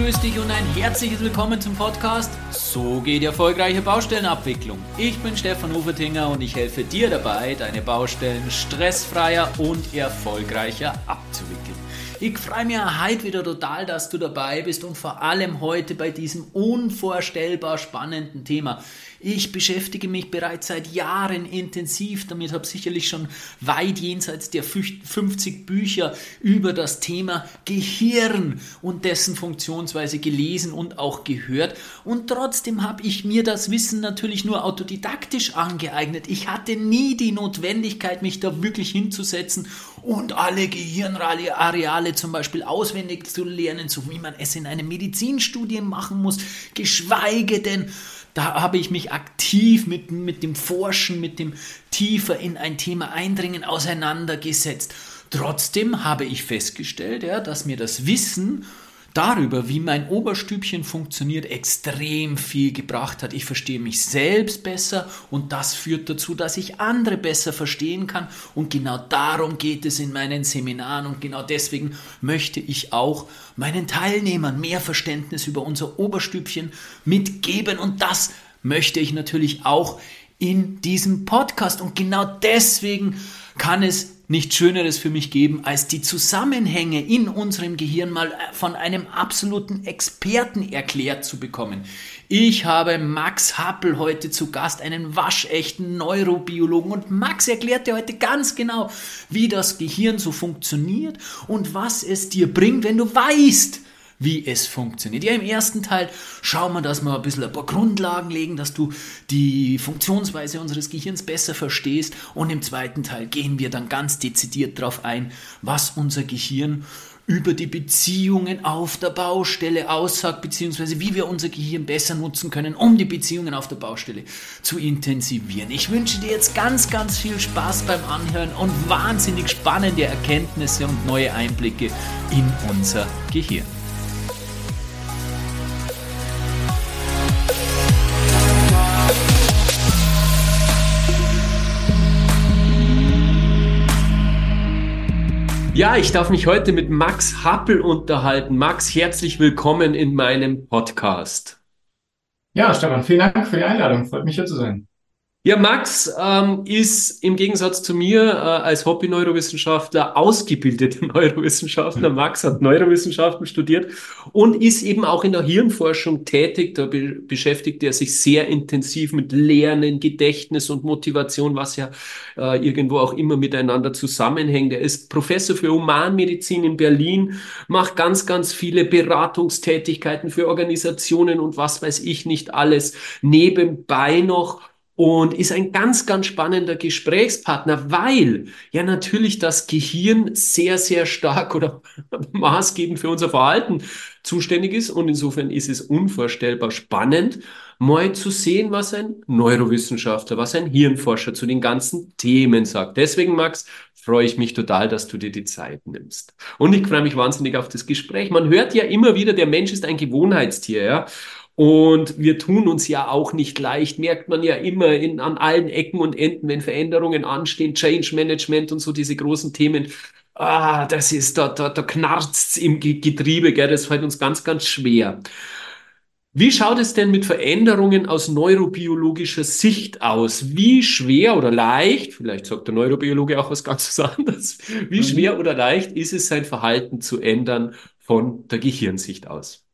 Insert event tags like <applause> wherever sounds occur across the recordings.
grüß dich und ein herzliches Willkommen zum Podcast So geht erfolgreiche Baustellenabwicklung. Ich bin Stefan Ufertinger und ich helfe dir dabei, deine Baustellen stressfreier und erfolgreicher abzuwickeln. Ich freue mich heute wieder total, dass du dabei bist und vor allem heute bei diesem unvorstellbar spannenden Thema. Ich beschäftige mich bereits seit Jahren intensiv damit, habe sicherlich schon weit jenseits der 50 Bücher über das Thema Gehirn und dessen Funktionsweise gelesen und auch gehört. Und trotzdem habe ich mir das Wissen natürlich nur autodidaktisch angeeignet. Ich hatte nie die Notwendigkeit, mich da wirklich hinzusetzen und alle Gehirnareale zum Beispiel auswendig zu lernen, so wie man es in einem Medizinstudien machen muss, geschweige denn da habe ich mich aktiv mit, mit dem Forschen, mit dem tiefer in ein Thema eindringen auseinandergesetzt. Trotzdem habe ich festgestellt, ja, dass mir das Wissen darüber, wie mein Oberstübchen funktioniert, extrem viel gebracht hat. Ich verstehe mich selbst besser und das führt dazu, dass ich andere besser verstehen kann. Und genau darum geht es in meinen Seminaren und genau deswegen möchte ich auch meinen Teilnehmern mehr Verständnis über unser Oberstübchen mitgeben und das möchte ich natürlich auch in diesem Podcast. Und genau deswegen kann es nichts Schöneres für mich geben, als die Zusammenhänge in unserem Gehirn mal äh, von einem absoluten Experten erklärt zu bekommen. Ich habe Max Happel heute zu Gast, einen waschechten Neurobiologen. Und Max erklärt dir heute ganz genau, wie das Gehirn so funktioniert und was es dir bringt, wenn du weißt, wie es funktioniert. Ja, im ersten Teil schauen wir, dass wir ein bisschen ein paar Grundlagen legen, dass du die Funktionsweise unseres Gehirns besser verstehst. Und im zweiten Teil gehen wir dann ganz dezidiert darauf ein, was unser Gehirn über die Beziehungen auf der Baustelle aussagt, beziehungsweise wie wir unser Gehirn besser nutzen können, um die Beziehungen auf der Baustelle zu intensivieren. Ich wünsche dir jetzt ganz, ganz viel Spaß beim Anhören und wahnsinnig spannende Erkenntnisse und neue Einblicke in unser Gehirn. Ja, ich darf mich heute mit Max Happel unterhalten. Max, herzlich willkommen in meinem Podcast. Ja, Stefan, vielen Dank für die Einladung. Freut mich hier zu sein. Ja, Max ähm, ist im Gegensatz zu mir äh, als Hobby-Neurowissenschaftler ausgebildeter <laughs> Neurowissenschaftler. Max hat Neurowissenschaften studiert und ist eben auch in der Hirnforschung tätig. Da be beschäftigt er sich sehr intensiv mit Lernen, Gedächtnis und Motivation, was ja äh, irgendwo auch immer miteinander zusammenhängt. Er ist Professor für Humanmedizin in Berlin, macht ganz, ganz viele Beratungstätigkeiten für Organisationen und was weiß ich nicht alles nebenbei noch und ist ein ganz, ganz spannender Gesprächspartner, weil ja natürlich das Gehirn sehr, sehr stark oder <laughs> maßgebend für unser Verhalten zuständig ist. Und insofern ist es unvorstellbar spannend, mal zu sehen, was ein Neurowissenschaftler, was ein Hirnforscher zu den ganzen Themen sagt. Deswegen, Max, freue ich mich total, dass du dir die Zeit nimmst. Und ich freue mich wahnsinnig auf das Gespräch. Man hört ja immer wieder, der Mensch ist ein Gewohnheitstier, ja. Und wir tun uns ja auch nicht leicht, merkt man ja immer in, an allen Ecken und Enden, wenn Veränderungen anstehen, Change Management und so diese großen Themen. Ah, das ist, da, da, da knarzt im Getriebe, gell? das fällt uns ganz, ganz schwer. Wie schaut es denn mit Veränderungen aus neurobiologischer Sicht aus? Wie schwer oder leicht, vielleicht sagt der Neurobiologe auch was ganz <laughs> anderes, wie mhm. schwer oder leicht ist es, sein Verhalten zu ändern von der Gehirnsicht aus?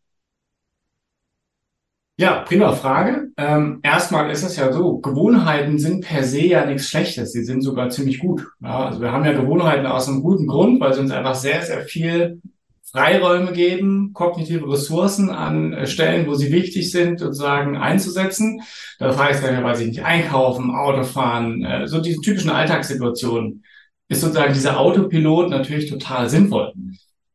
Ja, prima Frage. Ähm, erstmal ist es ja so, Gewohnheiten sind per se ja nichts Schlechtes. Sie sind sogar ziemlich gut. Ja, also wir haben ja Gewohnheiten aus einem guten Grund, weil sie uns einfach sehr, sehr viel Freiräume geben, kognitive Ressourcen an äh, Stellen, wo sie wichtig sind, sozusagen einzusetzen. Das heißt, wenn wir, weiß ich nicht, einkaufen, Autofahren, äh, so diese typischen Alltagssituationen, ist sozusagen dieser Autopilot natürlich total sinnvoll.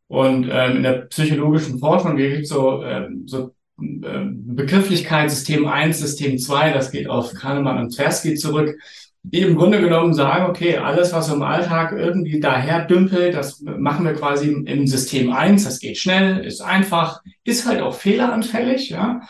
Und ähm, in der psychologischen Forschung gibt es so, ähm, so Begrifflichkeit System 1, System 2, das geht auf Kahnemann und Tversky zurück, die im Grunde genommen sagen, okay, alles, was im Alltag irgendwie daher dümpelt, das machen wir quasi im System 1, das geht schnell, ist einfach, ist halt auch fehleranfällig, ja.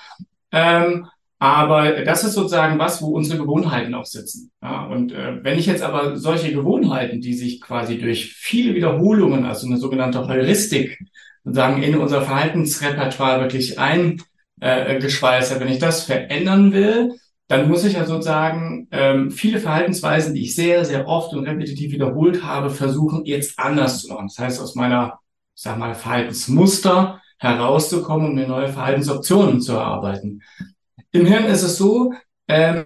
Ähm, aber das ist sozusagen was, wo unsere Gewohnheiten auch sitzen. Ja, und äh, wenn ich jetzt aber solche Gewohnheiten, die sich quasi durch viele Wiederholungen, also eine sogenannte Heuristik, sozusagen in unser Verhaltensrepertoire wirklich eingeschweißt hat. Wenn ich das verändern will, dann muss ich ja sozusagen ähm, viele Verhaltensweisen, die ich sehr, sehr oft und repetitiv wiederholt habe, versuchen jetzt anders zu machen. Das heißt, aus meiner, ich sag mal, Verhaltensmuster herauszukommen und mir neue Verhaltensoptionen zu erarbeiten. Im Hirn ist es so, ähm,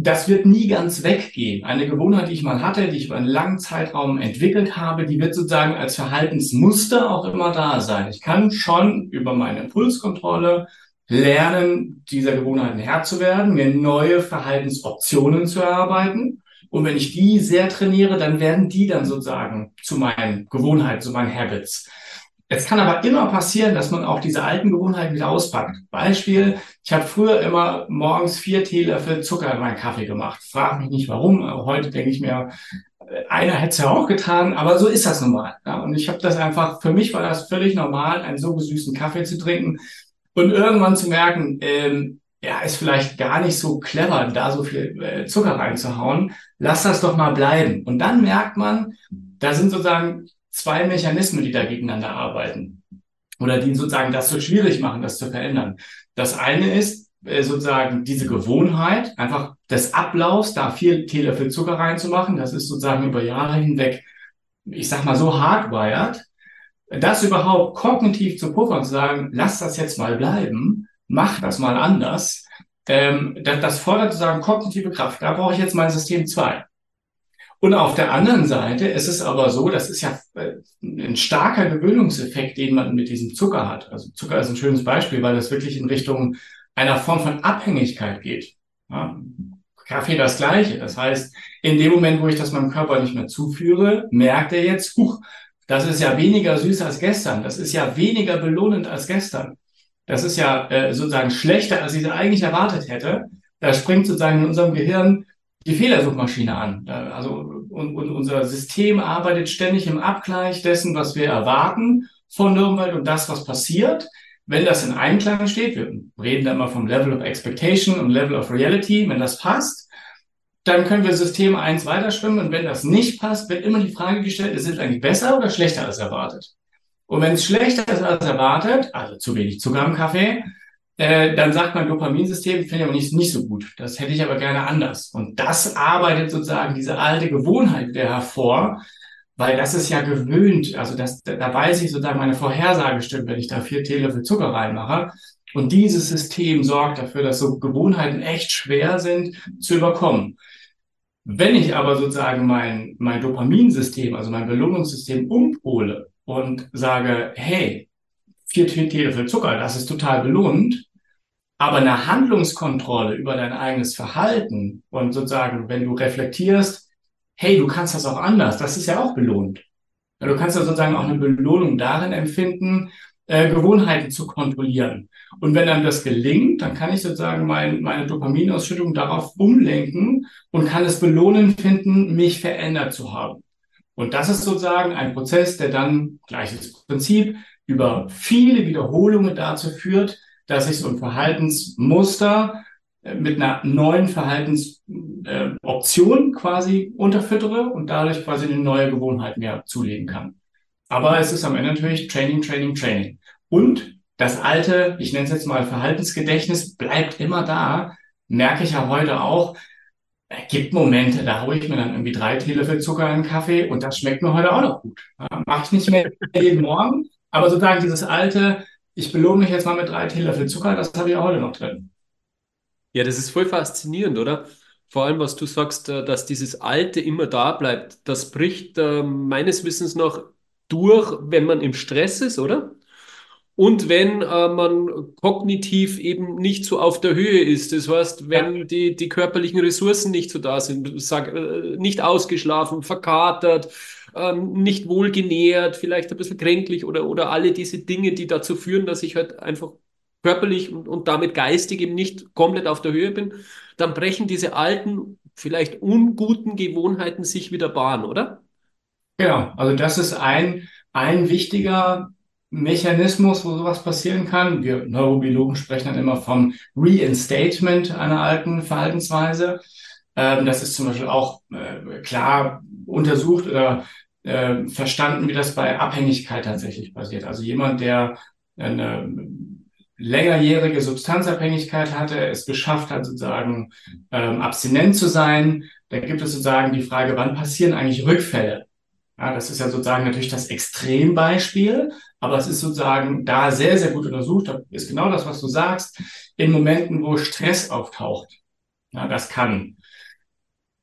das wird nie ganz weggehen. Eine Gewohnheit, die ich mal hatte, die ich über einen langen Zeitraum entwickelt habe, die wird sozusagen als Verhaltensmuster auch immer da sein. Ich kann schon über meine Impulskontrolle lernen, dieser Gewohnheiten Herr zu werden, mir neue Verhaltensoptionen zu erarbeiten. Und wenn ich die sehr trainiere, dann werden die dann sozusagen zu meinen Gewohnheiten, zu meinen Habits. Es kann aber immer passieren, dass man auch diese alten Gewohnheiten wieder auspackt. Beispiel, ich habe früher immer morgens vier Teelöffel Zucker in meinen Kaffee gemacht. Frag mich nicht warum, heute denke ich mir, einer hätte es ja auch getan, aber so ist das normal. Ja, und ich habe das einfach, für mich war das völlig normal, einen so gesüßten Kaffee zu trinken und irgendwann zu merken, ähm, ja, ist vielleicht gar nicht so clever, da so viel äh, Zucker reinzuhauen. Lass das doch mal bleiben. Und dann merkt man, da sind sozusagen zwei Mechanismen, die da gegeneinander arbeiten. Oder die sozusagen das so schwierig machen, das zu verändern. Das eine ist äh, sozusagen diese Gewohnheit, einfach des Ablaufs, da viel Teelöffel Zucker reinzumachen. Das ist sozusagen über Jahre hinweg, ich sag mal so hardwired. Das überhaupt kognitiv zu puffern, zu sagen, lass das jetzt mal bleiben, mach das mal anders, ähm, das, das fordert sozusagen kognitive Kraft. Da brauche ich jetzt mein System 2. Und auf der anderen Seite ist es aber so, das ist ja äh, ein starker Gewöhnungseffekt, den man mit diesem Zucker hat. Also Zucker ist ein schönes Beispiel, weil das wirklich in Richtung einer Form von Abhängigkeit geht. Ja, Kaffee das Gleiche. Das heißt, in dem Moment, wo ich das meinem Körper nicht mehr zuführe, merkt er jetzt, huch, das ist ja weniger süß als gestern. Das ist ja weniger belohnend als gestern. Das ist ja äh, sozusagen schlechter, als ich es eigentlich erwartet hätte. Da springt sozusagen in unserem Gehirn die Fehlersuchmaschine an. Also und, und unser System arbeitet ständig im Abgleich dessen, was wir erwarten von Umwelt und das, was passiert. Wenn das in Einklang steht, wir reden da immer vom Level of Expectation und Level of Reality, wenn das passt, dann können wir System 1 weiterschwimmen und wenn das nicht passt, wird immer die Frage gestellt, ist es eigentlich besser oder schlechter als erwartet? Und wenn es schlechter ist als erwartet, also zu wenig Zucker im Kaffee, äh, dann sagt mein Dopaminsystem, finde ich aber nicht, nicht so gut. Das hätte ich aber gerne anders. Und das arbeitet sozusagen diese alte Gewohnheit wieder hervor, weil das ist ja gewöhnt. Also das, da weiß ich sozusagen, meine Vorhersage stimmt, wenn ich da vier Teelöffel Zucker reinmache. Und dieses System sorgt dafür, dass so Gewohnheiten echt schwer sind zu überkommen. Wenn ich aber sozusagen mein, mein Dopaminsystem, also mein Belohnungssystem umpole und sage, hey, vier Teelöffel Zucker, das ist total belohnt, aber eine Handlungskontrolle über dein eigenes Verhalten und sozusagen, wenn du reflektierst, hey, du kannst das auch anders, das ist ja auch belohnt. Du kannst ja sozusagen auch eine Belohnung darin empfinden, äh, Gewohnheiten zu kontrollieren. Und wenn dann das gelingt, dann kann ich sozusagen mein, meine Dopaminausschüttung darauf umlenken und kann es belohnen finden, mich verändert zu haben. Und das ist sozusagen ein Prozess, der dann, gleiches Prinzip, über viele Wiederholungen dazu führt, dass ich so ein Verhaltensmuster äh, mit einer neuen Verhaltensoption äh, quasi unterfüttere und dadurch quasi eine neue Gewohnheit mir zulegen kann. Aber es ist am Ende natürlich Training, Training, Training. Und das alte, ich nenne es jetzt mal Verhaltensgedächtnis, bleibt immer da. Merke ich ja heute auch. Es gibt Momente, da haue ich mir dann irgendwie drei Teelöffel Zucker in den Kaffee und das schmeckt mir heute auch noch gut. Ja, Mache ich nicht mehr jeden Morgen, aber sozusagen dieses alte, ich belohne mich jetzt mal mit drei Teelöffel Zucker, das habe ich auch heute noch drin. Ja, das ist voll faszinierend, oder? Vor allem, was du sagst, äh, dass dieses Alte immer da bleibt. Das bricht äh, meines Wissens noch durch, wenn man im Stress ist, oder? Und wenn äh, man kognitiv eben nicht so auf der Höhe ist, das heißt, wenn ja. die, die körperlichen Ressourcen nicht so da sind, sag, äh, nicht ausgeschlafen, verkatert, ähm, nicht wohlgenährt, vielleicht ein bisschen kränklich oder, oder alle diese Dinge, die dazu führen, dass ich halt einfach körperlich und, und damit geistig eben nicht komplett auf der Höhe bin, dann brechen diese alten, vielleicht unguten Gewohnheiten sich wieder Bahn, oder? Genau, also das ist ein, ein wichtiger Mechanismus, wo sowas passieren kann. Wir Neurobiologen sprechen dann immer vom Reinstatement einer alten Verhaltensweise. Ähm, das ist zum Beispiel auch äh, klar untersucht oder äh, verstanden, wie das bei Abhängigkeit tatsächlich passiert. Also jemand, der eine längerjährige Substanzabhängigkeit hatte, es geschafft hat, sozusagen ähm, abstinent zu sein, da gibt es sozusagen die Frage, wann passieren eigentlich Rückfälle? Ja, das ist ja sozusagen natürlich das Extrembeispiel, aber es ist sozusagen da sehr, sehr gut untersucht. Da ist genau das, was du sagst, in Momenten, wo Stress auftaucht. Ja, das kann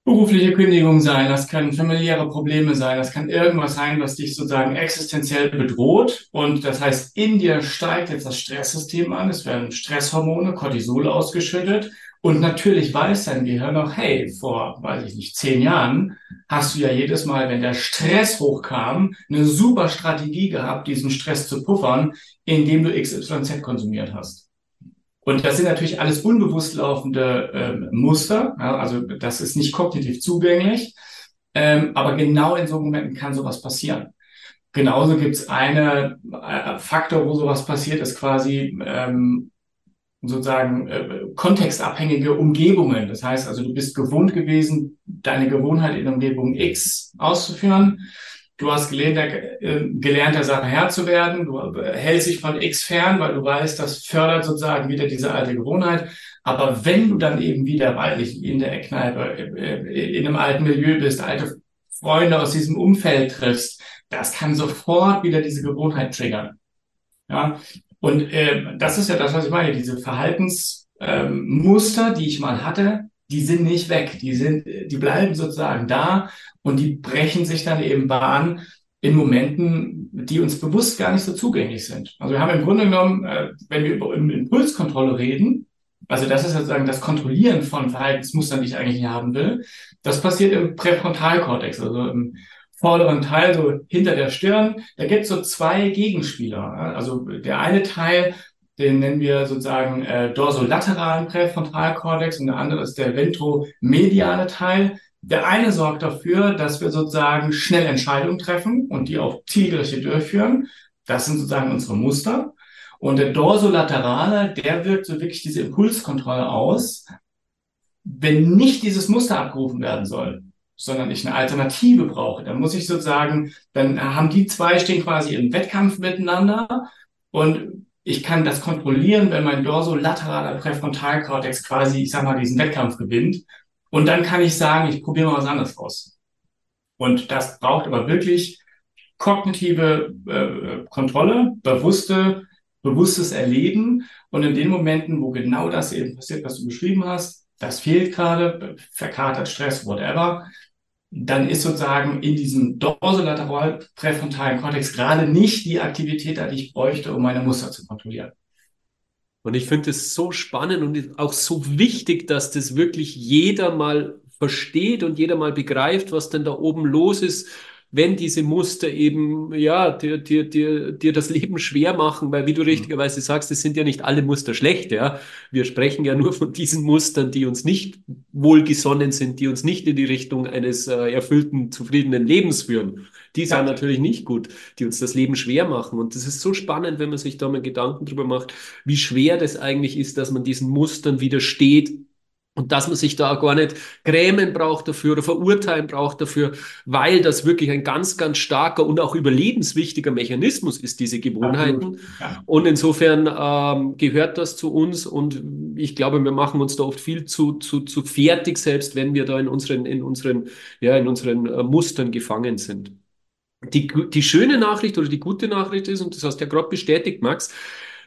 berufliche Kündigung sein, das können familiäre Probleme sein, das kann irgendwas sein, was dich sozusagen existenziell bedroht. Und das heißt, in dir steigt jetzt das Stresssystem an, es werden Stresshormone, Cortisol ausgeschüttet. Und natürlich weiß dein Gehirn noch, hey, vor, weiß ich nicht, zehn Jahren hast du ja jedes Mal, wenn der Stress hochkam, eine super Strategie gehabt, diesen Stress zu puffern, indem du XYZ konsumiert hast. Und das sind natürlich alles unbewusst laufende ähm, Muster. Ja, also das ist nicht kognitiv zugänglich. Ähm, aber genau in so Momenten kann sowas passieren. Genauso gibt es einen äh, Faktor, wo sowas passiert, ist quasi ähm, sozusagen äh, kontextabhängige Umgebungen. Das heißt also, du bist gewohnt gewesen, deine Gewohnheit in Umgebung X auszuführen. Du hast gelernt, äh, gelernt, der Sache Herr zu werden. Du hältst dich von X fern, weil du weißt, das fördert sozusagen wieder diese alte Gewohnheit. Aber wenn du dann eben wieder, weil ich in der Eckkneipe, äh, in einem alten Milieu bist, alte Freunde aus diesem Umfeld triffst, das kann sofort wieder diese Gewohnheit triggern. Ja, und äh, das ist ja das, was ich meine. Diese Verhaltensmuster, ähm, die ich mal hatte, die sind nicht weg. Die sind, die bleiben sozusagen da und die brechen sich dann eben Bahn in Momenten, die uns bewusst gar nicht so zugänglich sind. Also wir haben im Grunde genommen, äh, wenn wir über Impulskontrolle reden, also das ist sozusagen das Kontrollieren von Verhaltensmustern, die ich eigentlich nicht haben will, das passiert im Präfrontalkortex, also im vorderen Teil, so hinter der Stirn. Da gibt es so zwei Gegenspieler. Also der eine Teil, den nennen wir sozusagen äh, dorsolateralen Präfrontalkortex und der andere ist der ventromediale Teil. Der eine sorgt dafür, dass wir sozusagen schnell Entscheidungen treffen und die auch zielgerichtet durchführen. Das sind sozusagen unsere Muster. Und der dorsolaterale, der wirkt so wirklich diese Impulskontrolle aus, wenn nicht dieses Muster abgerufen werden soll, sondern ich eine Alternative brauche, dann muss ich sozusagen, dann haben die zwei stehen quasi im Wettkampf miteinander und ich kann das kontrollieren, wenn mein dorsolateraler Präfrontalkortex quasi, ich sag mal, diesen Wettkampf gewinnt und dann kann ich sagen, ich probiere mal was anderes aus. Und das braucht aber wirklich kognitive äh, Kontrolle, bewusste, bewusstes Erleben. Und in den Momenten, wo genau das eben passiert, was du beschrieben hast, das fehlt gerade, verkatert, Stress, whatever, dann ist sozusagen in diesem dorsolateral präfrontalen Kortex gerade nicht die Aktivität die ich bräuchte, um meine Muster zu kontrollieren. Und ich finde es so spannend und auch so wichtig, dass das wirklich jeder mal versteht und jeder mal begreift, was denn da oben los ist wenn diese Muster eben, ja, dir, dir, dir, dir das Leben schwer machen, weil wie du mhm. richtigerweise sagst, es sind ja nicht alle Muster schlecht, ja. Wir sprechen ja nur von diesen Mustern, die uns nicht wohlgesonnen sind, die uns nicht in die Richtung eines äh, erfüllten, zufriedenen Lebens führen. Die sind ja. natürlich nicht gut, die uns das Leben schwer machen. Und das ist so spannend, wenn man sich da mal Gedanken drüber macht, wie schwer das eigentlich ist, dass man diesen Mustern widersteht, und dass man sich da gar nicht grämen braucht dafür oder verurteilen braucht dafür, weil das wirklich ein ganz, ganz starker und auch überlebenswichtiger Mechanismus ist, diese Gewohnheiten. Ja. Und insofern ähm, gehört das zu uns und ich glaube, wir machen uns da oft viel zu, zu, zu fertig, selbst wenn wir da in unseren, in unseren, ja, in unseren äh, Mustern gefangen sind. Die, die schöne Nachricht oder die gute Nachricht ist, und das hast du ja gerade bestätigt, Max,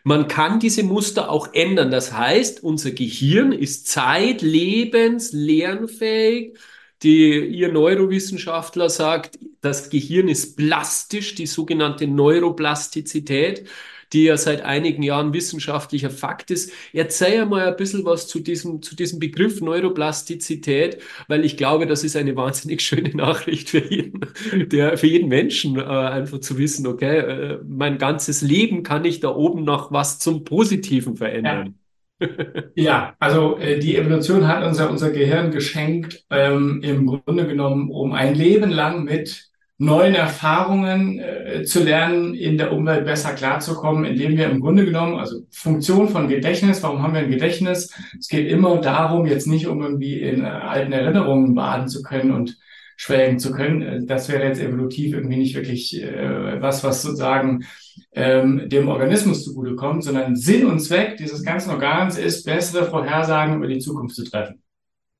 man kann diese Muster auch ändern. Das heißt, unser Gehirn ist zeitlebens lernfähig. Die, ihr Neurowissenschaftler sagt, das Gehirn ist plastisch, die sogenannte Neuroplastizität die ja seit einigen Jahren wissenschaftlicher Fakt ist. Erzähl mal ein bisschen was zu diesem, zu diesem Begriff Neuroplastizität, weil ich glaube, das ist eine wahnsinnig schöne Nachricht für jeden, der, für jeden Menschen, äh, einfach zu wissen, okay, äh, mein ganzes Leben kann ich da oben noch was zum Positiven verändern. Ja. ja, also äh, die Evolution hat unser, unser Gehirn geschenkt, ähm, im Grunde genommen, um ein Leben lang mit neuen Erfahrungen äh, zu lernen, in der Umwelt besser klarzukommen, indem wir im Grunde genommen, also Funktion von Gedächtnis, warum haben wir ein Gedächtnis? Es geht immer darum, jetzt nicht um irgendwie in äh, alten Erinnerungen baden zu können und schwelgen zu können. Das wäre jetzt evolutiv irgendwie nicht wirklich äh, was, was sozusagen ähm, dem Organismus zugutekommt, sondern Sinn und Zweck dieses ganzen Organs ist, bessere Vorhersagen über die Zukunft zu treffen.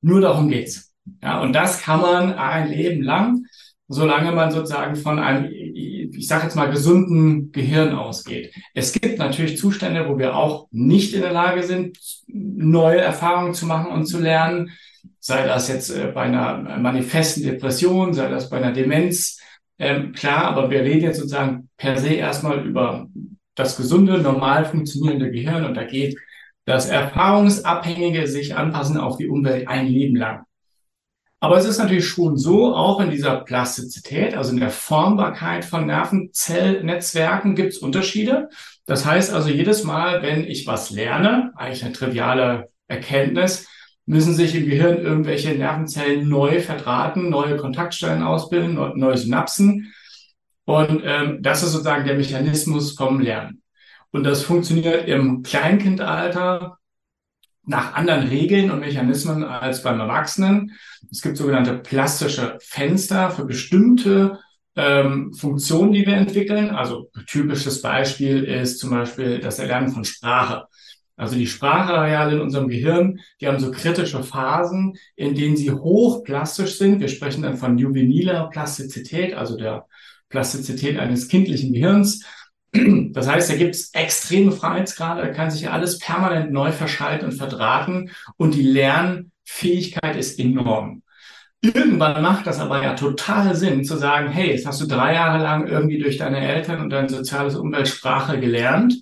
Nur darum geht's. Ja, und das kann man ein Leben lang, solange man sozusagen von einem, ich sage jetzt mal, gesunden Gehirn ausgeht. Es gibt natürlich Zustände, wo wir auch nicht in der Lage sind, neue Erfahrungen zu machen und zu lernen. Sei das jetzt äh, bei einer manifesten Depression, sei das bei einer Demenz. Ähm, klar, aber wir reden jetzt sozusagen per se erstmal über das gesunde, normal funktionierende Gehirn und da geht das Erfahrungsabhängige sich anpassen auf die Umwelt ein Leben lang. Aber es ist natürlich schon so, auch in dieser Plastizität, also in der Formbarkeit von Nervenzellnetzwerken gibt es Unterschiede. Das heißt also, jedes Mal, wenn ich was lerne, eigentlich eine triviale Erkenntnis, müssen sich im Gehirn irgendwelche Nervenzellen neu verdrahten, neue Kontaktstellen ausbilden, neue Synapsen. Und ähm, das ist sozusagen der Mechanismus vom Lernen. Und das funktioniert im Kleinkindalter nach anderen Regeln und Mechanismen als beim Erwachsenen. Es gibt sogenannte plastische Fenster für bestimmte ähm, Funktionen, die wir entwickeln. Also typisches Beispiel ist zum Beispiel das Erlernen von Sprache. Also die Sprachareale in unserem Gehirn, die haben so kritische Phasen, in denen sie hochplastisch sind. Wir sprechen dann von juveniler Plastizität, also der Plastizität eines kindlichen Gehirns. Das heißt, da gibt es extreme Freiheitsgrade, da kann sich alles permanent neu verschalten und verdrahten und die Lernfähigkeit ist enorm. Irgendwann macht das aber ja total Sinn zu sagen, hey, jetzt hast du drei Jahre lang irgendwie durch deine Eltern und deine soziale Umweltsprache gelernt.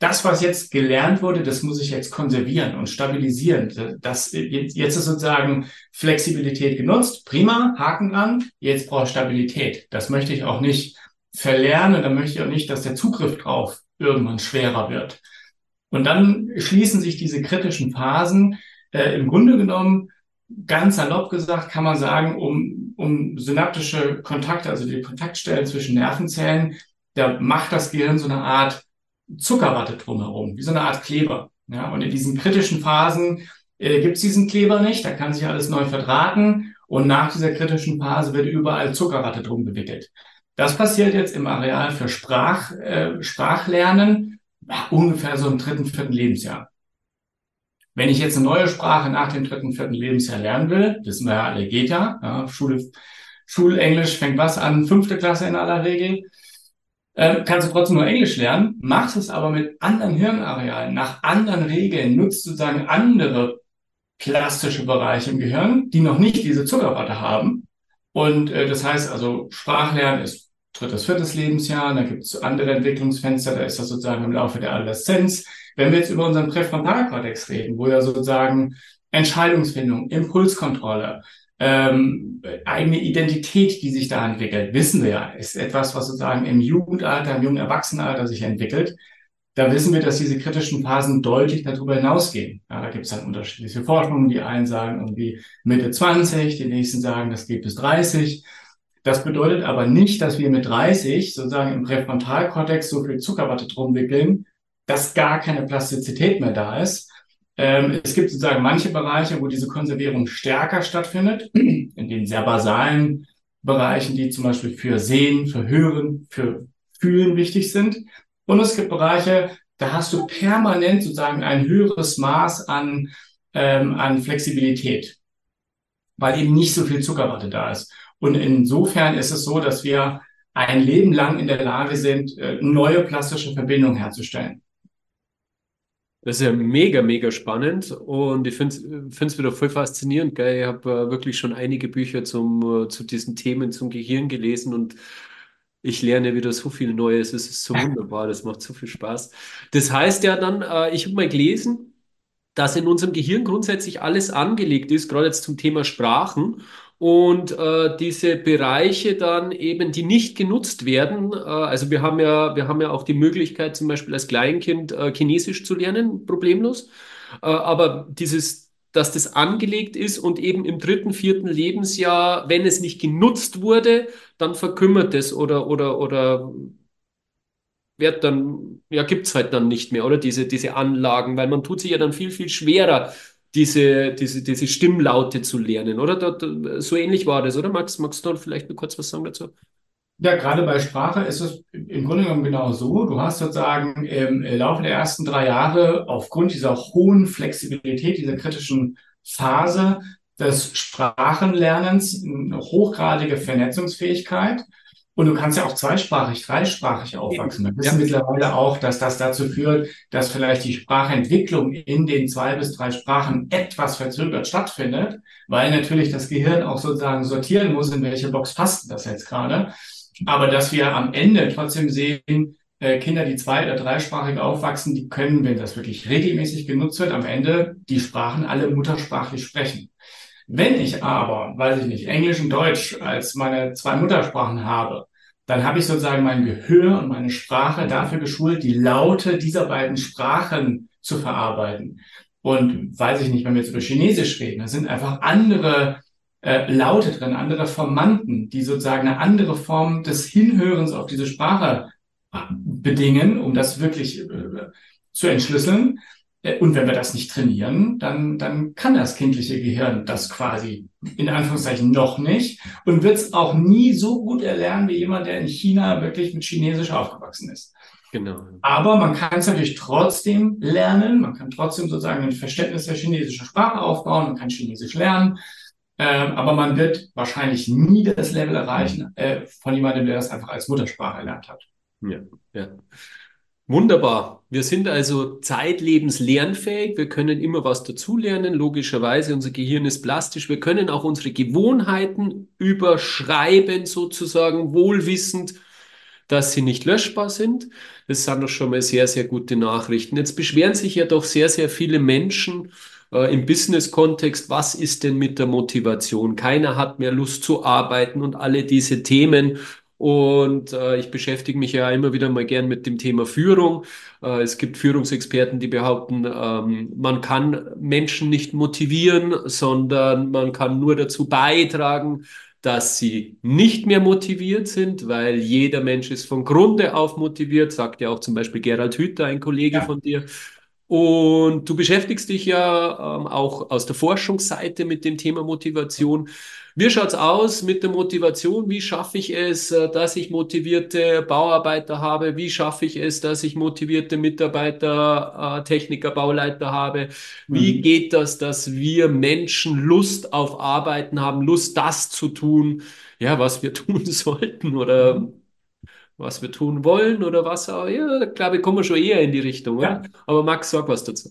Das, was jetzt gelernt wurde, das muss ich jetzt konservieren und stabilisieren. Das, jetzt ist sozusagen Flexibilität genutzt. Prima, Haken dran. Jetzt brauche ich Stabilität. Das möchte ich auch nicht verlernen, dann möchte ich auch nicht, dass der Zugriff drauf irgendwann schwerer wird. Und dann schließen sich diese kritischen Phasen. Äh, Im Grunde genommen, ganz salopp gesagt, kann man sagen, um, um synaptische Kontakte, also die Kontaktstellen zwischen Nervenzellen, da macht das Gehirn so eine Art Zuckerwatte drumherum, wie so eine Art Kleber. Ja, und in diesen kritischen Phasen äh, gibt es diesen Kleber nicht, da kann sich alles neu verdrahten und nach dieser kritischen Phase wird überall Zuckerwatte drum gewickelt. Das passiert jetzt im Areal für Sprach, äh, Sprachlernen ungefähr so im dritten, vierten Lebensjahr. Wenn ich jetzt eine neue Sprache nach dem dritten, vierten Lebensjahr lernen will, wissen wir ja alle, geht ja. ja Schule, Schulenglisch fängt was an, fünfte Klasse in aller Regel. Äh, kannst du trotzdem nur Englisch lernen, machst es aber mit anderen Hirnarealen, nach anderen Regeln, nutzt sozusagen andere plastische Bereiche im Gehirn, die noch nicht diese Zuckerwatte haben und äh, das heißt also, Sprachlernen ist drittes, viertes Lebensjahr, da gibt es andere Entwicklungsfenster, da ist das sozusagen im Laufe der Adoleszenz. Wenn wir jetzt über unseren Präfrontalkortex reden, wo ja sozusagen Entscheidungsfindung, Impulskontrolle, ähm, eigene Identität, die sich da entwickelt, wissen wir ja, ist etwas, was sozusagen im Jugendalter, im jungen Erwachsenenalter sich entwickelt da wissen wir, dass diese kritischen Phasen deutlich darüber hinausgehen. Ja, da gibt es dann unterschiedliche Forschungen. Die einen sagen irgendwie Mitte 20, die nächsten sagen, das geht bis 30. Das bedeutet aber nicht, dass wir mit 30 sozusagen im Präfrontalkortex so viel Zuckerwatte drum wickeln, dass gar keine Plastizität mehr da ist. Ähm, es gibt sozusagen manche Bereiche, wo diese Konservierung stärker stattfindet, in den sehr basalen Bereichen, die zum Beispiel für Sehen, für Hören, für Fühlen wichtig sind. Und es gibt Bereiche, da hast du permanent sozusagen ein höheres Maß an, ähm, an Flexibilität, weil eben nicht so viel Zuckerwatte da ist. Und insofern ist es so, dass wir ein Leben lang in der Lage sind, äh, neue plastische Verbindungen herzustellen. Das ist ja mega, mega spannend und ich finde es wieder voll faszinierend. Gell? Ich habe äh, wirklich schon einige Bücher zum, äh, zu diesen Themen zum Gehirn gelesen und ich lerne wieder so viel Neues. Es ist so wunderbar, das macht so viel Spaß. Das heißt ja dann, äh, ich habe mal gelesen, dass in unserem Gehirn grundsätzlich alles angelegt ist, gerade jetzt zum Thema Sprachen. Und äh, diese Bereiche dann eben, die nicht genutzt werden, äh, also wir haben ja, wir haben ja auch die Möglichkeit, zum Beispiel als Kleinkind äh, Chinesisch zu lernen, problemlos. Äh, aber dieses dass das angelegt ist und eben im dritten, vierten Lebensjahr, wenn es nicht genutzt wurde, dann verkümmert es oder, oder, oder wird dann, ja, gibt's halt dann nicht mehr, oder? Diese, diese Anlagen, weil man tut sich ja dann viel, viel schwerer, diese, diese, diese Stimmlaute zu lernen, oder? So ähnlich war das, oder? Max, magst du vielleicht noch kurz was sagen dazu? Ja, gerade bei Sprache ist es im Grunde genommen genau so. Du hast sozusagen im Laufe der ersten drei Jahre aufgrund dieser hohen Flexibilität, dieser kritischen Phase des Sprachenlernens eine hochgradige Vernetzungsfähigkeit. Und du kannst ja auch zweisprachig, dreisprachig aufwachsen. Wir wissen ja. mittlerweile auch, dass das dazu führt, dass vielleicht die Sprachentwicklung in den zwei bis drei Sprachen etwas verzögert stattfindet, weil natürlich das Gehirn auch sozusagen sortieren muss, in welche Box passt das jetzt gerade. Aber dass wir am Ende trotzdem sehen, äh, Kinder, die zwei- oder dreisprachig aufwachsen, die können, wenn das wirklich regelmäßig genutzt wird, am Ende die Sprachen alle muttersprachlich sprechen. Wenn ich aber, weiß ich nicht, Englisch und Deutsch als meine zwei Muttersprachen habe, dann habe ich sozusagen mein Gehör und meine Sprache dafür geschult, die Laute dieser beiden Sprachen zu verarbeiten. Und weiß ich nicht, wenn wir jetzt über Chinesisch reden, da sind einfach andere äh, Laute drin, andere Formanten, die sozusagen eine andere Form des Hinhörens auf diese Sprache bedingen, um das wirklich äh, zu entschlüsseln. Äh, und wenn wir das nicht trainieren, dann, dann kann das kindliche Gehirn das quasi in Anführungszeichen noch nicht und wird es auch nie so gut erlernen wie jemand, der in China wirklich mit Chinesisch aufgewachsen ist. Genau. Aber man kann es natürlich trotzdem lernen. Man kann trotzdem sozusagen ein Verständnis der chinesischen Sprache aufbauen. Man kann Chinesisch lernen. Äh, aber man wird wahrscheinlich nie das Level erreichen äh, von jemandem, der das einfach als Muttersprache erlernt hat. Ja, ja. Wunderbar. Wir sind also zeitlebens lernfähig. Wir können immer was dazulernen. Logischerweise, unser Gehirn ist plastisch. Wir können auch unsere Gewohnheiten überschreiben, sozusagen, wohlwissend, dass sie nicht löschbar sind. Das sind doch schon mal sehr, sehr gute Nachrichten. Jetzt beschweren sich ja doch sehr, sehr viele Menschen äh, im Business-Kontext. Was ist denn mit der Motivation? Keiner hat mehr Lust zu arbeiten und alle diese Themen. Und äh, ich beschäftige mich ja immer wieder mal gern mit dem Thema Führung. Äh, es gibt Führungsexperten, die behaupten, ähm, man kann Menschen nicht motivieren, sondern man kann nur dazu beitragen, dass sie nicht mehr motiviert sind, weil jeder Mensch ist von Grunde auf motiviert, sagt ja auch zum Beispiel Gerald Hüther, ein Kollege ja. von dir. Und du beschäftigst dich ja ähm, auch aus der Forschungsseite mit dem Thema Motivation. Wie schaut's aus mit der Motivation? Wie schaffe ich es, äh, dass ich motivierte Bauarbeiter habe? Wie schaffe ich es, dass ich motivierte Mitarbeiter, äh, Techniker, Bauleiter habe? Wie mhm. geht das, dass wir Menschen Lust auf Arbeiten haben, Lust, das zu tun, ja, was wir <laughs> tun sollten oder was wir tun wollen oder was auch, ja, glaube ich, kommen wir schon eher in die Richtung, ja. Aber Max, sag was dazu.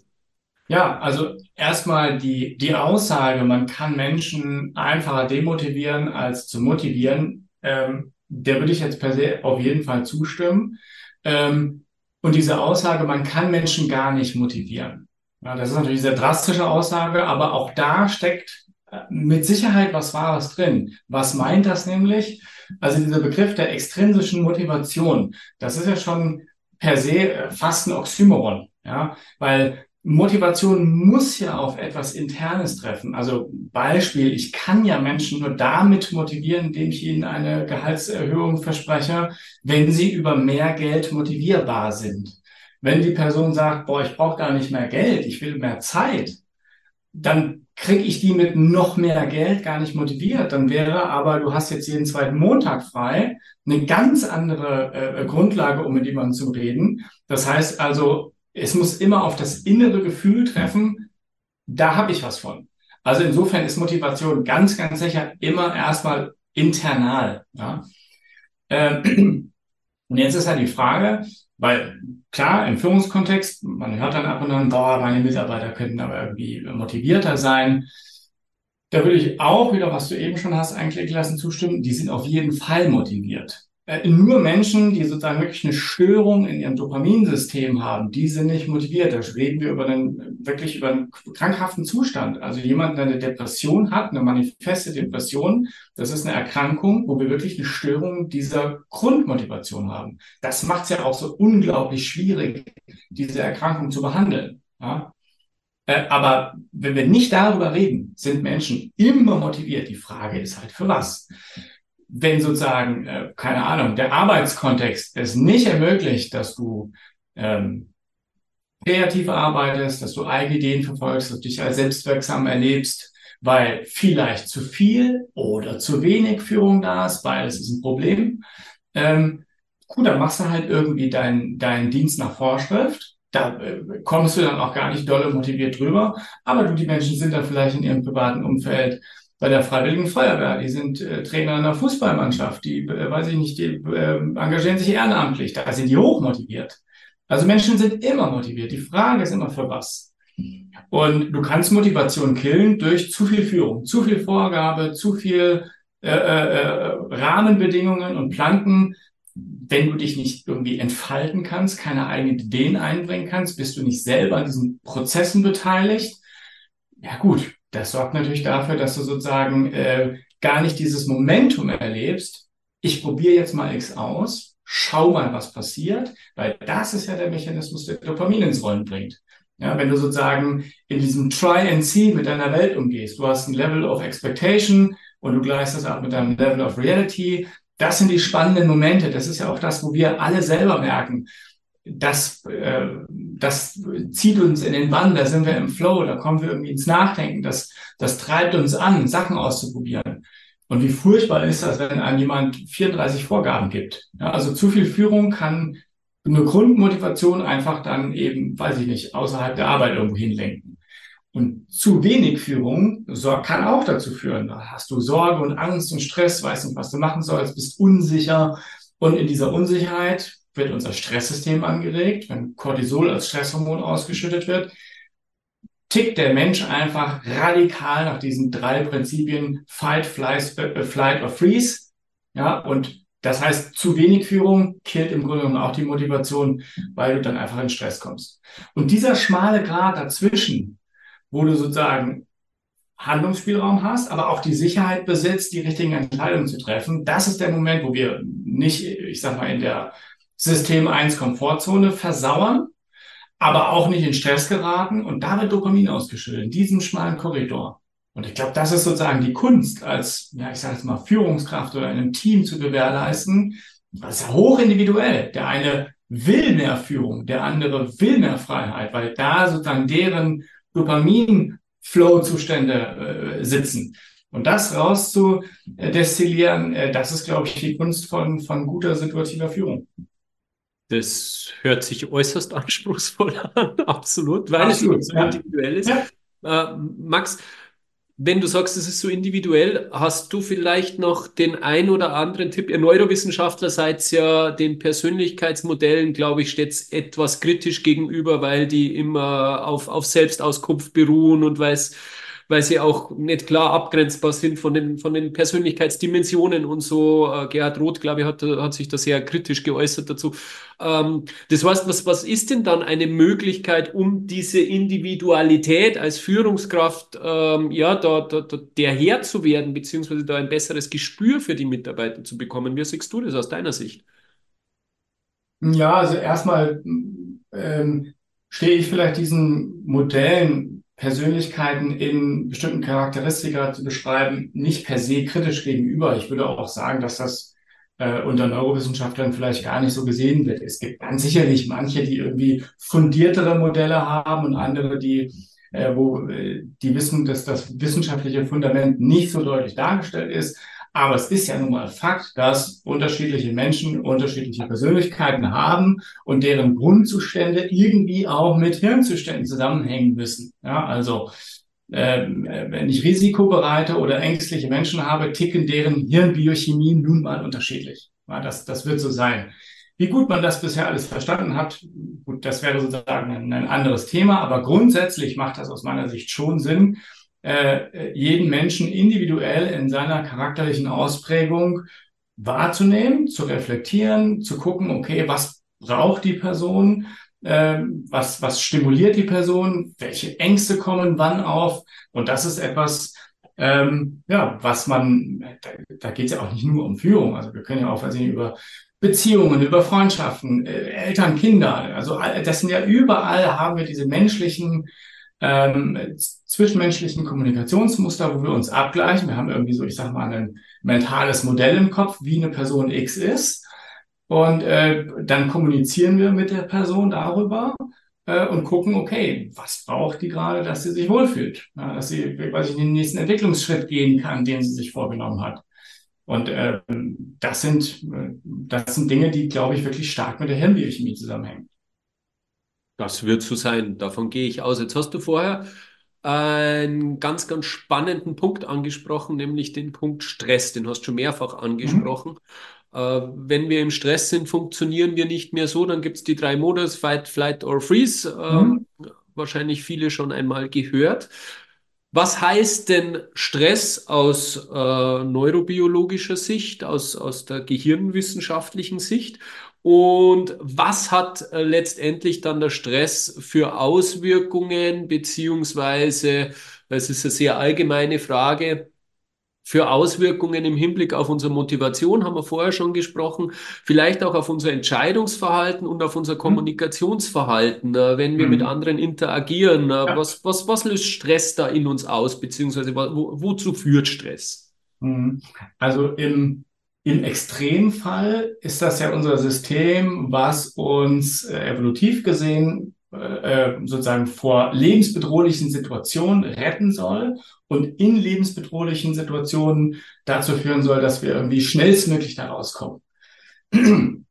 Ja, also erstmal die, die Aussage, man kann Menschen einfacher demotivieren als zu motivieren, ähm, der würde ich jetzt per se auf jeden Fall zustimmen. Ähm, und diese Aussage, man kann Menschen gar nicht motivieren. Ja, das ist natürlich eine sehr drastische Aussage, aber auch da steckt äh, mit Sicherheit was Wahres drin. Was meint das nämlich? Also dieser Begriff der extrinsischen Motivation, das ist ja schon per se äh, fast ein Oxymoron. Ja, weil Motivation muss ja auf etwas Internes treffen. Also Beispiel, ich kann ja Menschen nur damit motivieren, indem ich ihnen eine Gehaltserhöhung verspreche, wenn sie über mehr Geld motivierbar sind. Wenn die Person sagt, boah, ich brauche gar nicht mehr Geld, ich will mehr Zeit, dann kriege ich die mit noch mehr Geld gar nicht motiviert. Dann wäre aber, du hast jetzt jeden zweiten Montag frei, eine ganz andere äh, Grundlage, um mit jemandem zu reden. Das heißt also, es muss immer auf das innere Gefühl treffen, da habe ich was von. Also insofern ist Motivation ganz, ganz sicher immer erstmal internal. Ja? Ähm, <clears throat> und jetzt ist halt die Frage, weil klar, im Führungskontext, man hört dann ab und an, boah, meine Mitarbeiter könnten aber irgendwie motivierter sein. Da würde ich auch wieder, was du eben schon hast, eigentlich lassen, zustimmen. Die sind auf jeden Fall motiviert. Äh, nur Menschen, die sozusagen wirklich eine Störung in ihrem Dopaminsystem haben, die sind nicht motiviert. Da reden wir über einen, wirklich über einen krankhaften Zustand. Also jemand, der eine Depression hat, eine manifeste Depression, das ist eine Erkrankung, wo wir wirklich eine Störung dieser Grundmotivation haben. Das macht es ja auch so unglaublich schwierig, diese Erkrankung zu behandeln. Ja? Äh, aber wenn wir nicht darüber reden, sind Menschen immer motiviert. Die Frage ist halt für was wenn sozusagen, äh, keine Ahnung, der Arbeitskontext es nicht ermöglicht, dass du ähm, kreativ arbeitest, dass du eigene Ideen verfolgst, dass du dich als selbstwirksam erlebst, weil vielleicht zu viel oder zu wenig Führung da ist, weil es ist ein Problem. Ähm, gut, dann machst du halt irgendwie deinen deinen Dienst nach Vorschrift. Da äh, kommst du dann auch gar nicht dolle motiviert drüber. Aber du, die Menschen sind dann vielleicht in ihrem privaten Umfeld bei der Freiwilligen Feuerwehr, die sind äh, Trainer einer Fußballmannschaft, die, äh, weiß ich nicht, die äh, engagieren sich ehrenamtlich, da sind die hochmotiviert. Also Menschen sind immer motiviert. Die Frage ist immer für was. Und du kannst Motivation killen durch zu viel Führung, zu viel Vorgabe, zu viel äh, äh, Rahmenbedingungen und Planken. Wenn du dich nicht irgendwie entfalten kannst, keine eigenen Ideen einbringen kannst, bist du nicht selber an diesen Prozessen beteiligt. Ja gut, das sorgt natürlich dafür, dass du sozusagen äh, gar nicht dieses Momentum erlebst. Ich probiere jetzt mal X aus, schau mal, was passiert, weil das ist ja der Mechanismus, der Dopamin ins Rollen bringt. Ja, wenn du sozusagen in diesem Try and See mit deiner Welt umgehst, du hast ein Level of Expectation und du gleichst das ab mit deinem Level of Reality. Das sind die spannenden Momente. Das ist ja auch das, wo wir alle selber merken, das, äh, das zieht uns in den Bann, da sind wir im Flow, da kommen wir irgendwie ins Nachdenken, das, das treibt uns an, Sachen auszuprobieren. Und wie furchtbar ist das, wenn einem jemand 34 Vorgaben gibt? Ja, also zu viel Führung kann eine Grundmotivation einfach dann eben, weiß ich nicht, außerhalb der Arbeit irgendwo hinlenken. Und zu wenig Führung kann auch dazu führen, da hast du Sorge und Angst und Stress, weißt nicht, was du machen sollst, bist unsicher. Und in dieser Unsicherheit wird unser Stresssystem angeregt. Wenn Cortisol als Stresshormon ausgeschüttet wird, tickt der Mensch einfach radikal nach diesen drei Prinzipien Fight, Flight, äh, Flight or Freeze. Ja, und das heißt, zu wenig Führung killt im Grunde genommen auch die Motivation, weil du dann einfach in Stress kommst. Und dieser schmale Grad dazwischen, wo du sozusagen Handlungsspielraum hast, aber auch die Sicherheit besitzt, die richtigen Entscheidungen zu treffen, das ist der Moment, wo wir nicht, ich sag mal, in der System 1 Komfortzone versauern, aber auch nicht in Stress geraten und da wird Dopamin ausgeschüttet, in diesem schmalen Korridor. Und ich glaube, das ist sozusagen die Kunst, als, ja, ich sage jetzt mal, Führungskraft oder einem Team zu gewährleisten. Das ist hoch individuell. Der eine will mehr Führung, der andere will mehr Freiheit, weil da sozusagen deren Dopamin-Flow-Zustände äh, sitzen. Und das rauszudestillieren, äh, das ist, glaube ich, die Kunst von, von guter situativer Führung. Das hört sich äußerst <laughs> anspruchsvoll an, absolut, weil absolut, es so ja. individuell ist. Ja. Äh, Max, wenn du sagst, es ist so individuell, hast du vielleicht noch den ein oder anderen Tipp? Ihr Neurowissenschaftler seid ja den Persönlichkeitsmodellen, glaube ich, steht etwas kritisch gegenüber, weil die immer auf, auf Selbstauskunft beruhen und weil es weil sie auch nicht klar abgrenzbar sind von den, von den Persönlichkeitsdimensionen und so. Äh, Gerhard Roth, glaube ich, hat, hat sich da sehr kritisch geäußert dazu. Ähm, das heißt, was, was ist denn dann eine Möglichkeit, um diese Individualität als Führungskraft, ähm, ja, da, da, da, der Herr zu werden, beziehungsweise da ein besseres Gespür für die Mitarbeiter zu bekommen? Wie siehst du das aus deiner Sicht? Ja, also erstmal ähm, stehe ich vielleicht diesen Modellen Persönlichkeiten in bestimmten Charakteristika zu beschreiben, nicht per se kritisch gegenüber. Ich würde auch sagen, dass das äh, unter Neurowissenschaftlern vielleicht gar nicht so gesehen wird. Es gibt ganz sicherlich manche, die irgendwie fundiertere Modelle haben und andere, die äh, wo äh, die wissen, dass das wissenschaftliche Fundament nicht so deutlich dargestellt ist. Aber es ist ja nun mal Fakt, dass unterschiedliche Menschen unterschiedliche Persönlichkeiten haben und deren Grundzustände irgendwie auch mit Hirnzuständen zusammenhängen müssen. Ja, also ähm, wenn ich risikobereite oder ängstliche Menschen habe, ticken deren Hirnbiochemie nun mal unterschiedlich. Ja, das, das wird so sein. Wie gut man das bisher alles verstanden hat, gut, das wäre sozusagen ein, ein anderes Thema, aber grundsätzlich macht das aus meiner Sicht schon Sinn, äh, jeden Menschen individuell in seiner charakterlichen Ausprägung wahrzunehmen, zu reflektieren, zu gucken, okay, was braucht die Person, äh, was, was stimuliert die Person, welche Ängste kommen wann auf. Und das ist etwas, ähm, ja, was man, da, da geht es ja auch nicht nur um Führung. Also wir können ja auch, nicht, über Beziehungen, über Freundschaften, äh, Eltern, Kinder. Also das sind ja überall haben wir diese menschlichen ähm, zwischenmenschlichen Kommunikationsmuster, wo wir uns abgleichen. Wir haben irgendwie so, ich sag mal, ein mentales Modell im Kopf, wie eine Person X ist. Und äh, dann kommunizieren wir mit der Person darüber. äh, und gucken, okay, was braucht die gerade, dass sie sich wohlfühlt, ja, dass sie, weiß ich, den nächsten Entwicklungsschritt gehen kann, den sie sich vorgenommen hat. Und äh, das sind das sind Dinge, die, glaube ich, wirklich stark mit der Hirnbiochemie zusammenhängen. Das wird so sein. Davon gehe ich aus. Jetzt hast du vorher einen ganz, ganz spannenden Punkt angesprochen, nämlich den Punkt Stress. Den hast du schon mehrfach angesprochen. Mhm. Äh, wenn wir im Stress sind, funktionieren wir nicht mehr so. Dann gibt es die drei Modus, Fight, Flight or Freeze. Äh, mhm. Wahrscheinlich viele schon einmal gehört. Was heißt denn Stress aus äh, neurobiologischer Sicht, aus, aus der gehirnwissenschaftlichen Sicht? Und was hat äh, letztendlich dann der Stress für Auswirkungen, beziehungsweise, es ist eine sehr allgemeine Frage, für Auswirkungen im Hinblick auf unsere Motivation, haben wir vorher schon gesprochen, vielleicht auch auf unser Entscheidungsverhalten und auf unser mhm. Kommunikationsverhalten, äh, wenn wir mhm. mit anderen interagieren. Äh, ja. Was, was, was löst Stress da in uns aus, beziehungsweise wo, wozu führt Stress? Mhm. Also im im Extremfall ist das ja unser System, was uns äh, evolutiv gesehen äh, äh, sozusagen vor lebensbedrohlichen Situationen retten soll und in lebensbedrohlichen Situationen dazu führen soll, dass wir irgendwie schnellstmöglich da rauskommen. <clears throat>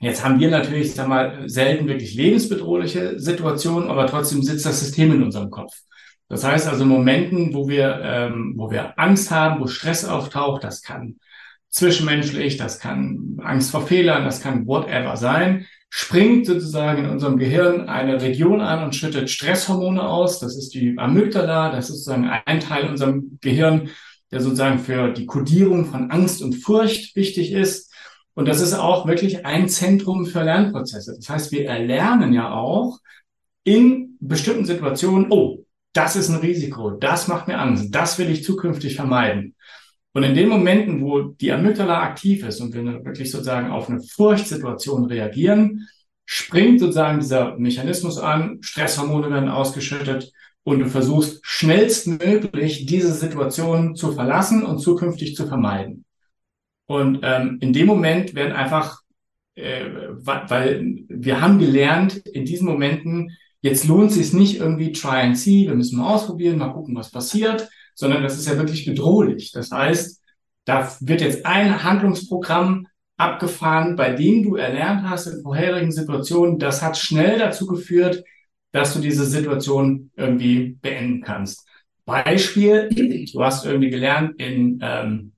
Jetzt haben wir natürlich, sag mal, selten wirklich lebensbedrohliche Situationen, aber trotzdem sitzt das System in unserem Kopf. Das heißt also Momenten, wo wir, ähm, wo wir Angst haben, wo Stress auftaucht, das kann zwischenmenschlich, das kann Angst vor Fehlern, das kann whatever sein, springt sozusagen in unserem Gehirn eine Region an und schüttet Stresshormone aus. Das ist die Amygdala, das ist sozusagen ein Teil in unserem Gehirn, der sozusagen für die Kodierung von Angst und Furcht wichtig ist. Und das ist auch wirklich ein Zentrum für Lernprozesse. Das heißt, wir erlernen ja auch in bestimmten Situationen, oh, das ist ein Risiko, das macht mir Angst, das will ich zukünftig vermeiden. Und in den Momenten, wo die Amygdala aktiv ist und wir wirklich sozusagen auf eine Furchtsituation reagieren, springt sozusagen dieser Mechanismus an, Stresshormone werden ausgeschüttet und du versuchst schnellstmöglich diese Situation zu verlassen und zukünftig zu vermeiden. Und ähm, in dem Moment werden einfach, äh, weil wir haben gelernt, in diesen Momenten, jetzt lohnt es sich nicht irgendwie try and see, wir müssen mal ausprobieren, mal gucken, was passiert, sondern das ist ja wirklich bedrohlich. Das heißt, da wird jetzt ein Handlungsprogramm abgefahren, bei dem du erlernt hast in vorherigen Situationen, das hat schnell dazu geführt, dass du diese Situation irgendwie beenden kannst. Beispiel, du hast irgendwie gelernt in ähm,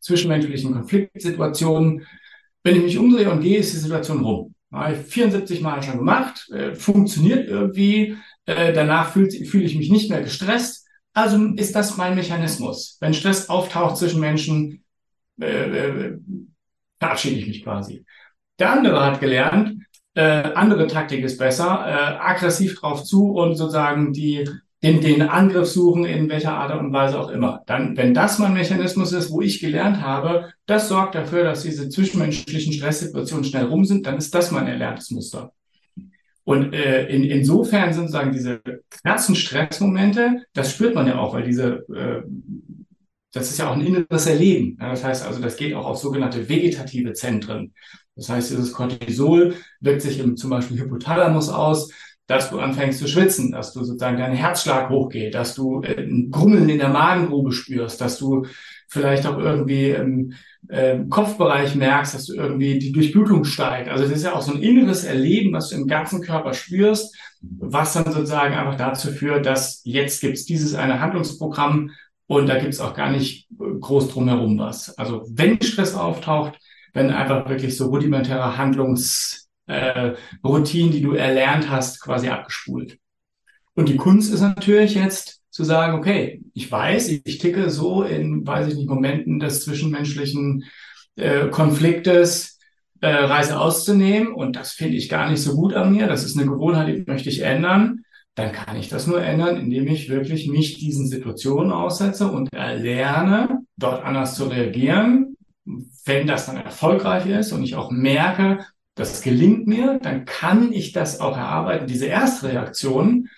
zwischenmenschlichen Konfliktsituationen, wenn ich mich umdrehe und gehe, ist die Situation rum. Habe ich 74 Mal schon gemacht, äh, funktioniert irgendwie, äh, danach fühle fühl ich mich nicht mehr gestresst, also ist das mein Mechanismus. Wenn Stress auftaucht zwischen Menschen, äh, äh, verabschiede ich mich quasi. Der andere hat gelernt, äh, andere Taktik ist besser, äh, aggressiv drauf zu und sozusagen die, den, den Angriff suchen, in welcher Art und Weise auch immer. Dann, wenn das mein Mechanismus ist, wo ich gelernt habe, das sorgt dafür, dass diese zwischenmenschlichen Stresssituationen schnell rum sind, dann ist das mein erlerntes Muster. Und äh, in, insofern sind sozusagen diese krassen Stressmomente, das spürt man ja auch, weil diese, äh, das ist ja auch ein inneres Erleben. Ja, das heißt also, das geht auch auf sogenannte vegetative Zentren. Das heißt, dieses Cortisol wirkt sich im zum Beispiel Hypothalamus aus, dass du anfängst zu schwitzen, dass du sozusagen dein Herzschlag hochgeht, dass du äh, ein Grummeln in der Magengrube spürst, dass du vielleicht auch irgendwie im äh, Kopfbereich merkst, dass du irgendwie die Durchblutung steigt. Also das ist ja auch so ein inneres Erleben, was du im ganzen Körper spürst, was dann sozusagen einfach dazu führt, dass jetzt gibt es dieses eine Handlungsprogramm und da gibt es auch gar nicht groß drumherum was. Also wenn Stress auftaucht, wenn einfach wirklich so rudimentäre Handlungsroutinen, äh, die du erlernt hast, quasi abgespult. Und die Kunst ist natürlich jetzt, zu sagen, okay, ich weiß, ich ticke so in, weiß ich nicht, Momenten des zwischenmenschlichen äh, Konfliktes, äh, Reise auszunehmen. Und das finde ich gar nicht so gut an mir, das ist eine Gewohnheit, die möchte ich ändern, dann kann ich das nur ändern, indem ich wirklich mich diesen Situationen aussetze und erlerne, dort anders zu reagieren. Wenn das dann erfolgreich ist und ich auch merke, das gelingt mir, dann kann ich das auch erarbeiten, diese Erstreaktion,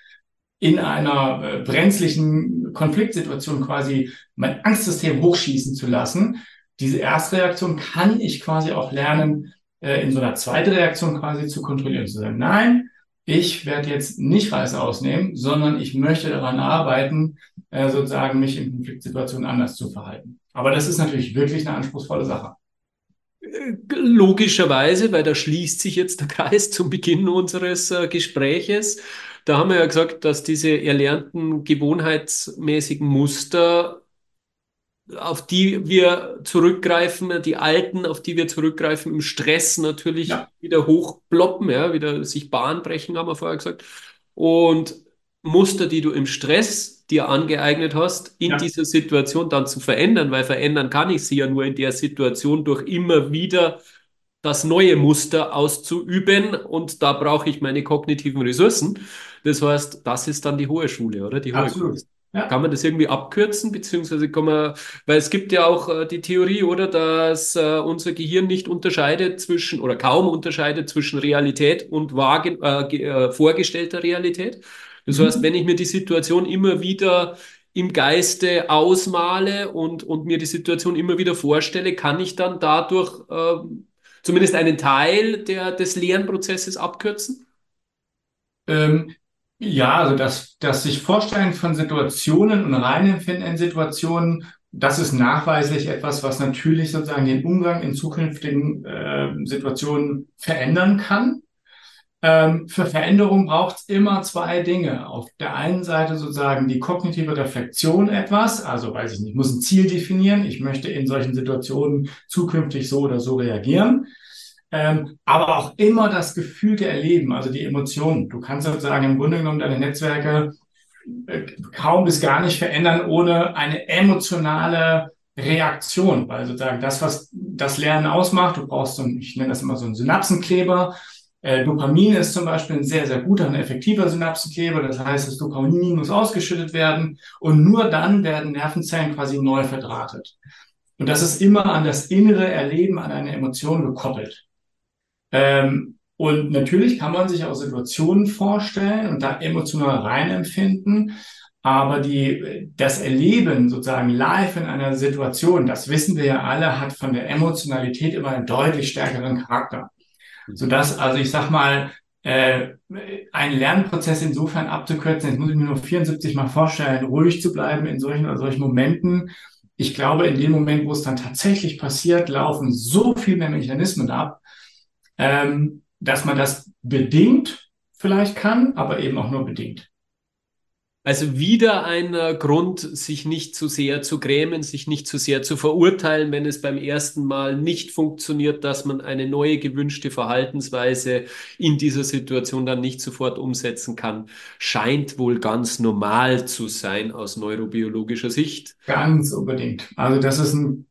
in einer äh, brenzlichen Konfliktsituation quasi mein Angstsystem hochschießen zu lassen. Diese Erstreaktion kann ich quasi auch lernen, äh, in so einer zweiten Reaktion quasi zu kontrollieren, zu sagen, nein, ich werde jetzt nicht Reis ausnehmen, sondern ich möchte daran arbeiten, äh, sozusagen mich in Konfliktsituationen anders zu verhalten. Aber das ist natürlich wirklich eine anspruchsvolle Sache. Logischerweise, weil da schließt sich jetzt der Kreis zum Beginn unseres Gespräches. Da haben wir ja gesagt, dass diese erlernten gewohnheitsmäßigen Muster, auf die wir zurückgreifen, die alten, auf die wir zurückgreifen, im Stress natürlich ja. wieder hochploppen, ja, wieder sich Bahn brechen, haben wir vorher gesagt. Und Muster, die du im Stress dir angeeignet hast, in ja. dieser Situation dann zu verändern, weil verändern kann ich sie ja nur in der Situation durch immer wieder das neue Muster auszuüben und da brauche ich meine kognitiven Ressourcen. Das heißt, das ist dann die hohe Schule, oder? Die hohe Absolut. Ja. Kann man das irgendwie abkürzen, beziehungsweise kann man, weil es gibt ja auch äh, die Theorie, oder, dass äh, unser Gehirn nicht unterscheidet zwischen oder kaum unterscheidet zwischen Realität und wagen, äh, äh, vorgestellter Realität. Das mhm. heißt, wenn ich mir die Situation immer wieder im Geiste ausmale und, und mir die Situation immer wieder vorstelle, kann ich dann dadurch äh, zumindest einen Teil der, des Lernprozesses abkürzen? Ähm, ja, also das, das sich Vorstellen von Situationen und Reinempfinden in Situationen, das ist nachweislich etwas, was natürlich sozusagen den Umgang in zukünftigen äh, Situationen verändern kann. Ähm, für Veränderung braucht es immer zwei Dinge. Auf der einen Seite sozusagen die kognitive Reflexion etwas, also weiß ich nicht, ich muss ein Ziel definieren, ich möchte in solchen Situationen zukünftig so oder so reagieren. Ähm, aber auch immer das Gefühl der Erleben, also die Emotionen. Du kannst sozusagen im Grunde genommen deine Netzwerke äh, kaum bis gar nicht verändern ohne eine emotionale Reaktion, weil sozusagen das, was das Lernen ausmacht, du brauchst so, ich nenne das immer so einen Synapsenkleber, äh, Dopamin ist zum Beispiel ein sehr, sehr guter und effektiver Synapsenkleber. Das heißt, das Dopamin muss ausgeschüttet werden und nur dann werden Nervenzellen quasi neu verdrahtet. Und das ist immer an das innere Erleben, an eine Emotion gekoppelt. Ähm, und natürlich kann man sich auch Situationen vorstellen und da emotional reinempfinden. Aber die, das Erleben sozusagen live in einer Situation, das wissen wir ja alle, hat von der Emotionalität immer einen deutlich stärkeren Charakter sodass, also ich sag mal, äh, einen Lernprozess insofern abzukürzen, jetzt muss ich mir nur 74 mal vorstellen, ruhig zu bleiben in solchen oder solchen Momenten. Ich glaube, in dem Moment, wo es dann tatsächlich passiert, laufen so viel mehr Mechanismen ab, ähm, dass man das bedingt vielleicht kann, aber eben auch nur bedingt. Also wieder ein äh, Grund, sich nicht zu sehr zu grämen, sich nicht zu sehr zu verurteilen, wenn es beim ersten Mal nicht funktioniert, dass man eine neue gewünschte Verhaltensweise in dieser Situation dann nicht sofort umsetzen kann, scheint wohl ganz normal zu sein aus neurobiologischer Sicht. Ganz unbedingt. Also das ist ein,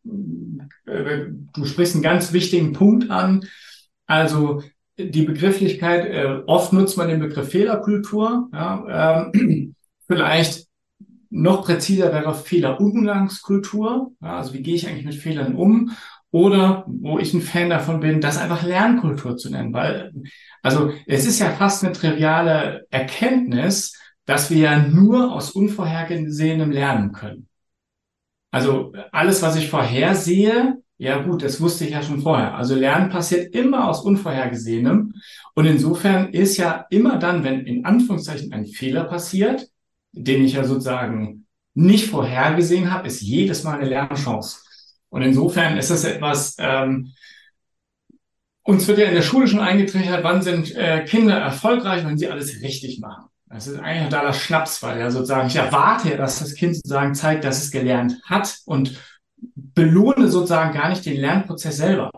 äh, du sprichst einen ganz wichtigen Punkt an. Also die Begrifflichkeit, äh, oft nutzt man den Begriff Fehlerkultur. Ja, ähm, <clears throat> Vielleicht noch präziser wäre Fehlerumgangskultur. Ja, also wie gehe ich eigentlich mit Fehlern um? Oder wo ich ein Fan davon bin, das einfach Lernkultur zu nennen. Weil, also es ist ja fast eine triviale Erkenntnis, dass wir ja nur aus Unvorhergesehenem lernen können. Also alles, was ich vorhersehe, ja gut, das wusste ich ja schon vorher. Also Lernen passiert immer aus Unvorhergesehenem. Und insofern ist ja immer dann, wenn in Anführungszeichen ein Fehler passiert, den ich ja sozusagen nicht vorhergesehen habe, ist jedes Mal eine Lernchance. Und insofern ist es etwas, ähm, uns wird ja in der Schule schon eingetrichtert, wann sind äh, Kinder erfolgreich, wenn sie alles richtig machen. Das ist eigentlich totaler Schnaps, weil ja sozusagen, ich erwarte ja, dass das Kind sozusagen zeigt, dass es gelernt hat und belohne sozusagen gar nicht den Lernprozess selber.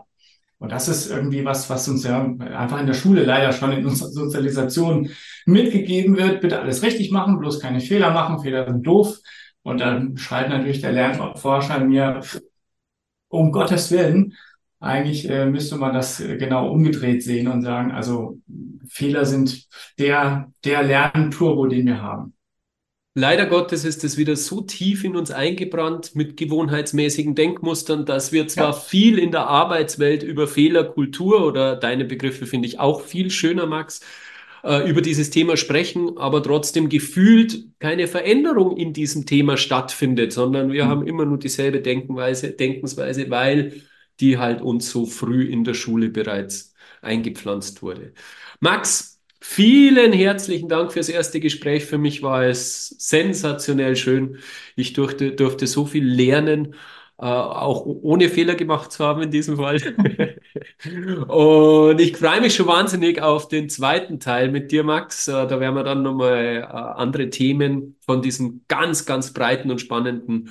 Und das ist irgendwie was, was uns ja einfach in der Schule leider schon in unserer Sozialisation mitgegeben wird. Bitte alles richtig machen, bloß keine Fehler machen. Fehler sind doof. Und dann schreibt natürlich der Lernforscher mir, um Gottes Willen, eigentlich äh, müsste man das genau umgedreht sehen und sagen, also Fehler sind der, der Lernturbo, den wir haben. Leider Gottes ist es wieder so tief in uns eingebrannt mit gewohnheitsmäßigen Denkmustern, dass wir zwar ja. viel in der Arbeitswelt über Fehlerkultur oder deine Begriffe finde ich auch viel schöner, Max, äh, über dieses Thema sprechen, aber trotzdem gefühlt keine Veränderung in diesem Thema stattfindet, sondern wir mhm. haben immer nur dieselbe Denkenweise, Denkensweise, weil die halt uns so früh in der Schule bereits eingepflanzt wurde. Max, Vielen herzlichen Dank fürs erste Gespräch. Für mich war es sensationell schön. Ich durfte, durfte so viel lernen, äh, auch ohne Fehler gemacht zu haben in diesem Fall. <laughs> Und ich freue mich schon wahnsinnig auf den zweiten Teil mit dir, Max. Äh, da werden wir dann nochmal äh, andere Themen von diesem ganz, ganz breiten und spannenden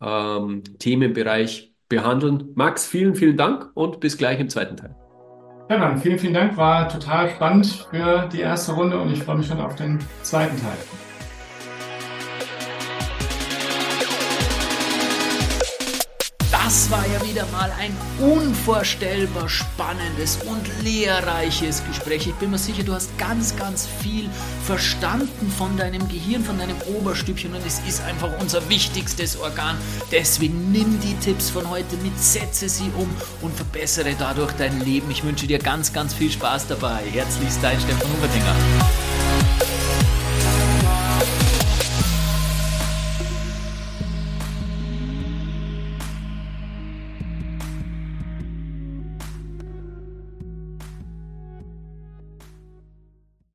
ähm, Themenbereich behandeln. Max, vielen, vielen Dank und bis gleich im zweiten Teil. Ja, dann vielen, vielen Dank. War total spannend für die erste Runde und ich freue mich schon auf den zweiten Teil. Das war ja wieder mal ein unvorstellbar spannendes und lehrreiches Gespräch. Ich bin mir sicher, du hast ganz, ganz viel verstanden von deinem Gehirn, von deinem Oberstübchen und es ist einfach unser wichtigstes Organ. Deswegen nimm die Tipps von heute mit, setze sie um und verbessere dadurch dein Leben. Ich wünsche dir ganz, ganz viel Spaß dabei. Herzlichst dein Stefan Hubertinger.